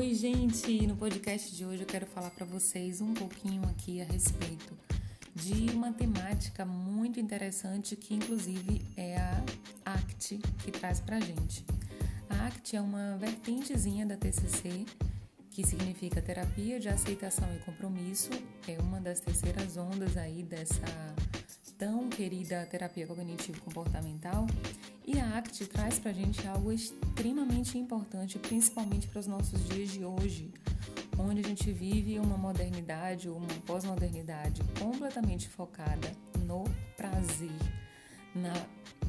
Oi, gente! No podcast de hoje eu quero falar para vocês um pouquinho aqui a respeito de uma temática muito interessante que, inclusive, é a ACT que traz para gente. A ACT é uma vertentezinha da TCC que significa Terapia de Aceitação e Compromisso. É uma das terceiras ondas aí dessa tão querida terapia cognitivo-comportamental. E a ACT traz para a gente algo extremamente importante, principalmente para os nossos dias de hoje, onde a gente vive uma modernidade ou uma pós-modernidade completamente focada no prazer, na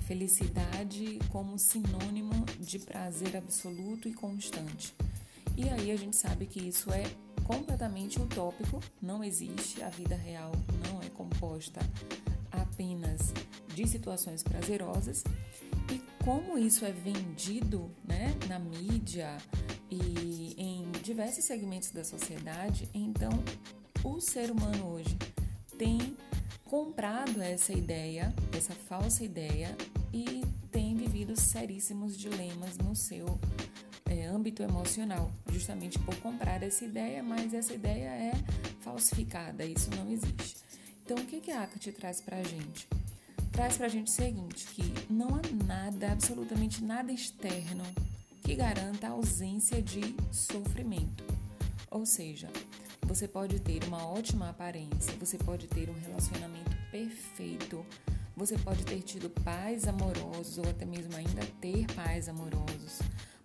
felicidade como sinônimo de prazer absoluto e constante. E aí a gente sabe que isso é completamente utópico, não existe, a vida real não é composta apenas de situações prazerosas e como isso é vendido né, na mídia e em diversos segmentos da sociedade, então o ser humano hoje tem comprado essa ideia, essa falsa ideia e tem vivido seríssimos dilemas no seu é, âmbito emocional, justamente por comprar essa ideia, mas essa ideia é falsificada, isso não existe. Então, o que, que a ACT traz para a gente? Traz para a gente o seguinte, que não há nada, absolutamente nada externo que garanta a ausência de sofrimento. Ou seja, você pode ter uma ótima aparência, você pode ter um relacionamento perfeito, você pode ter tido pais amorosos ou até mesmo ainda ter pais amorosos.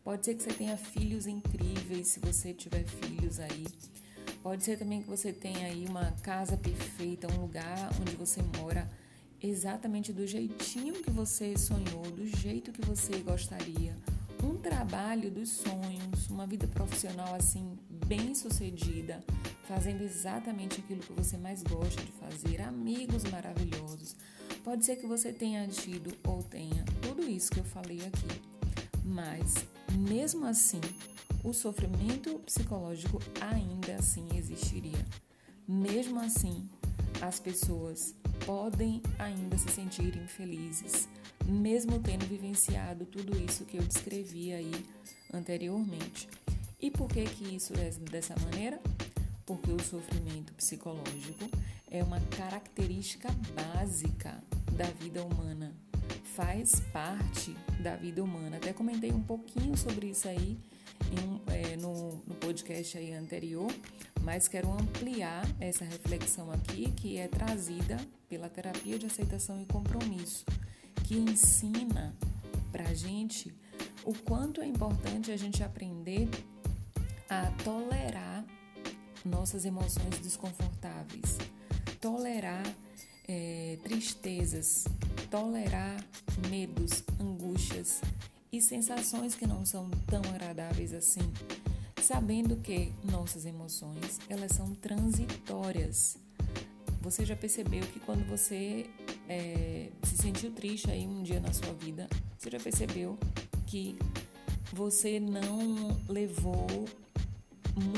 Pode ser que você tenha filhos incríveis se você tiver filhos aí. Pode ser também que você tenha aí uma casa perfeita, um lugar onde você mora exatamente do jeitinho que você sonhou, do jeito que você gostaria. Um trabalho dos sonhos, uma vida profissional assim bem sucedida, fazendo exatamente aquilo que você mais gosta de fazer, amigos maravilhosos. Pode ser que você tenha tido ou tenha tudo isso que eu falei aqui, mas mesmo assim, o sofrimento psicológico ainda assim existiria. Mesmo assim, as pessoas podem ainda se sentir infelizes, mesmo tendo vivenciado tudo isso que eu descrevi aí anteriormente. E por que que isso é dessa maneira? Porque o sofrimento psicológico é uma característica básica da vida humana faz parte da vida humana. Até comentei um pouquinho sobre isso aí em, é, no, no podcast aí anterior, mas quero ampliar essa reflexão aqui que é trazida pela terapia de aceitação e compromisso, que ensina para gente o quanto é importante a gente aprender a tolerar nossas emoções desconfortáveis, tolerar é, tristezas, tolerar medos, angústias e sensações que não são tão agradáveis assim, sabendo que nossas emoções elas são transitórias. Você já percebeu que quando você é, se sentiu triste aí um dia na sua vida, você já percebeu que você não levou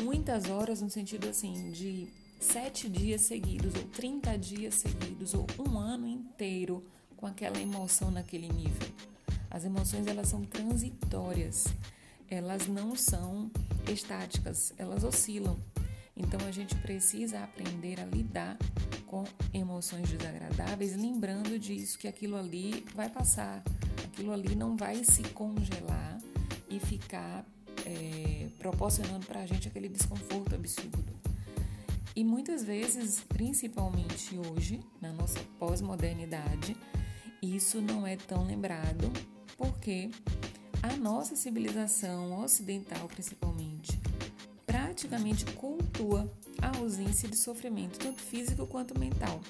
muitas horas no sentido assim de sete dias seguidos, ou 30 dias seguidos, ou um ano inteiro com aquela emoção naquele nível. As emoções elas são transitórias, elas não são estáticas, elas oscilam. Então a gente precisa aprender a lidar com emoções desagradáveis, lembrando disso que aquilo ali vai passar, aquilo ali não vai se congelar e ficar é, proporcionando para a gente aquele desconforto absurdo. E muitas vezes, principalmente hoje, na nossa pós-modernidade, isso não é tão lembrado porque a nossa civilização ocidental, principalmente, praticamente cultua a ausência de sofrimento, tanto físico quanto mental.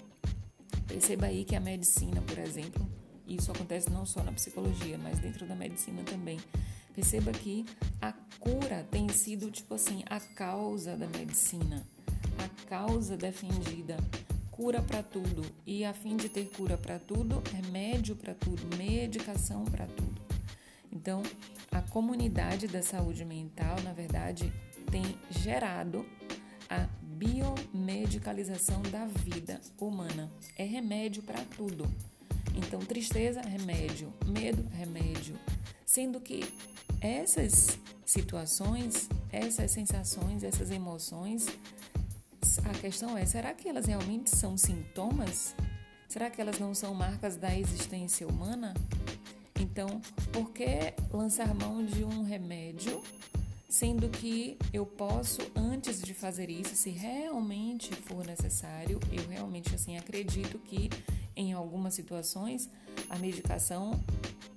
Perceba aí que a medicina, por exemplo, isso acontece não só na psicologia, mas dentro da medicina também. Perceba que a cura tem sido, tipo assim, a causa da medicina a causa defendida, cura para tudo. E a fim de ter cura para tudo, remédio para tudo, medicação para tudo. Então, a comunidade da saúde mental, na verdade, tem gerado a biomedicalização da vida humana. É remédio para tudo. Então, tristeza, remédio, medo, remédio. Sendo que essas situações, essas sensações, essas emoções, a questão é: será que elas realmente são sintomas? Será que elas não são marcas da existência humana? Então, por que lançar mão de um remédio, sendo que eu posso, antes de fazer isso, se realmente for necessário, eu realmente assim acredito que em algumas situações a medicação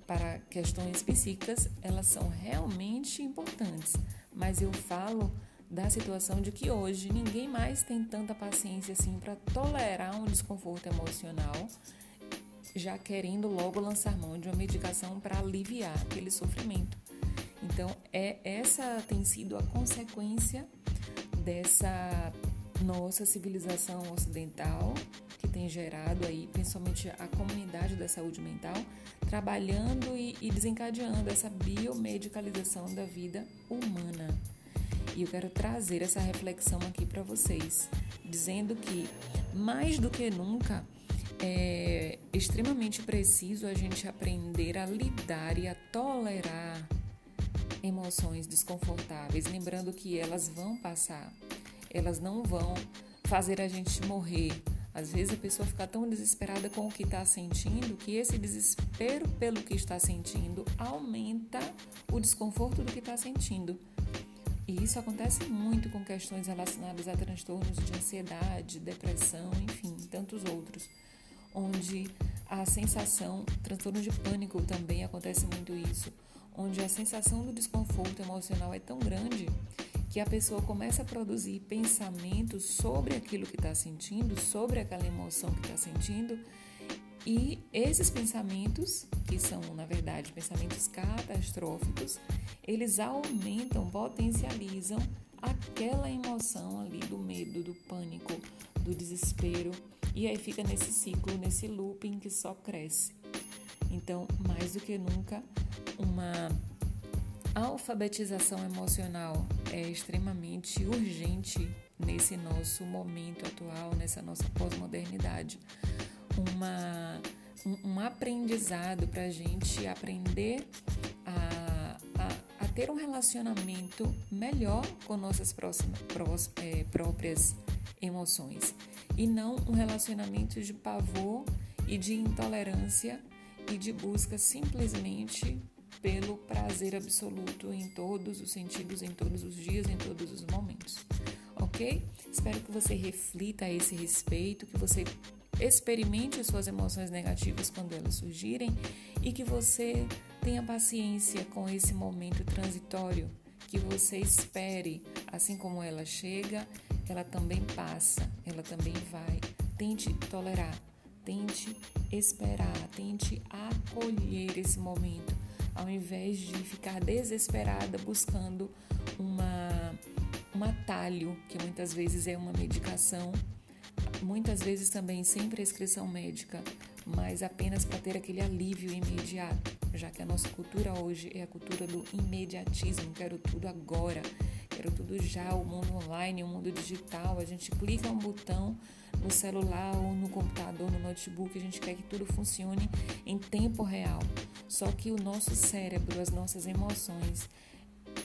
para questões psíquicas elas são realmente importantes, mas eu falo da situação de que hoje ninguém mais tem tanta paciência assim para tolerar um desconforto emocional já querendo logo lançar mão de uma medicação para aliviar aquele sofrimento. Então, é essa tem sido a consequência dessa nossa civilização ocidental que tem gerado aí, principalmente a comunidade da saúde mental, trabalhando e, e desencadeando essa biomedicalização da vida humana. E eu quero trazer essa reflexão aqui para vocês, dizendo que mais do que nunca é extremamente preciso a gente aprender a lidar e a tolerar emoções desconfortáveis, lembrando que elas vão passar, elas não vão fazer a gente morrer. Às vezes a pessoa fica tão desesperada com o que está sentindo que esse desespero pelo que está sentindo aumenta o desconforto do que está sentindo. E isso acontece muito com questões relacionadas a transtornos de ansiedade, depressão, enfim, tantos outros onde a sensação, transtorno de pânico também acontece muito isso, onde a sensação do desconforto emocional é tão grande que a pessoa começa a produzir pensamentos sobre aquilo que está sentindo, sobre aquela emoção que está sentindo, e esses pensamentos, que são na verdade pensamentos catastróficos, eles aumentam, potencializam aquela emoção ali do medo, do pânico, do desespero, e aí fica nesse ciclo, nesse looping que só cresce. Então, mais do que nunca, uma alfabetização emocional é extremamente urgente nesse nosso momento atual, nessa nossa pós-modernidade. Uma, um, aprendizado para a gente aprender a, a, a, ter um relacionamento melhor com nossas próximas, prós, é, próprias emoções e não um relacionamento de pavor e de intolerância e de busca simplesmente pelo prazer absoluto em todos os sentidos, em todos os dias, em todos os momentos. Ok? Espero que você reflita a esse respeito, que você experimente as suas emoções negativas quando elas surgirem e que você tenha paciência com esse momento transitório, que você espere, assim como ela chega, ela também passa, ela também vai. Tente tolerar, tente esperar, tente acolher esse momento, ao invés de ficar desesperada buscando uma, um atalho, que muitas vezes é uma medicação, muitas vezes também sem prescrição médica, mas apenas para ter aquele alívio imediato, já que a nossa cultura hoje é a cultura do imediatismo, quero tudo agora quero tudo já, o mundo online, o mundo digital. A gente clica um botão no celular ou no computador, no notebook, a gente quer que tudo funcione em tempo real. Só que o nosso cérebro, as nossas emoções,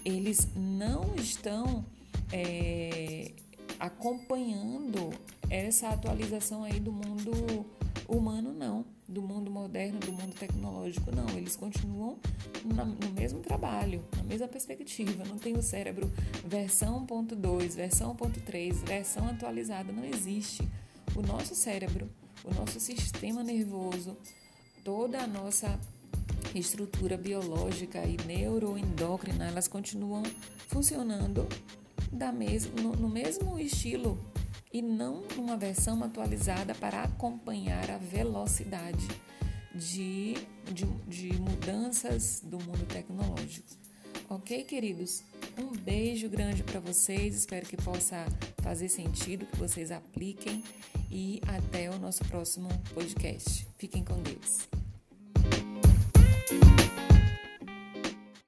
eles não estão é, acompanhando essa atualização aí do mundo humano, não do mundo moderno, do mundo tecnológico. Não, eles continuam na, no mesmo trabalho, na mesma perspectiva. Não tem o cérebro versão 1.2, versão 1.3, versão atualizada. Não existe. O nosso cérebro, o nosso sistema nervoso, toda a nossa estrutura biológica e neuroendócrina, elas continuam funcionando da mes no, no mesmo estilo e não numa versão atualizada para acompanhar a velocidade de, de, de mudanças do mundo tecnológico. Ok, queridos? Um beijo grande para vocês. Espero que possa fazer sentido, que vocês apliquem. E até o nosso próximo podcast. Fiquem com Deus.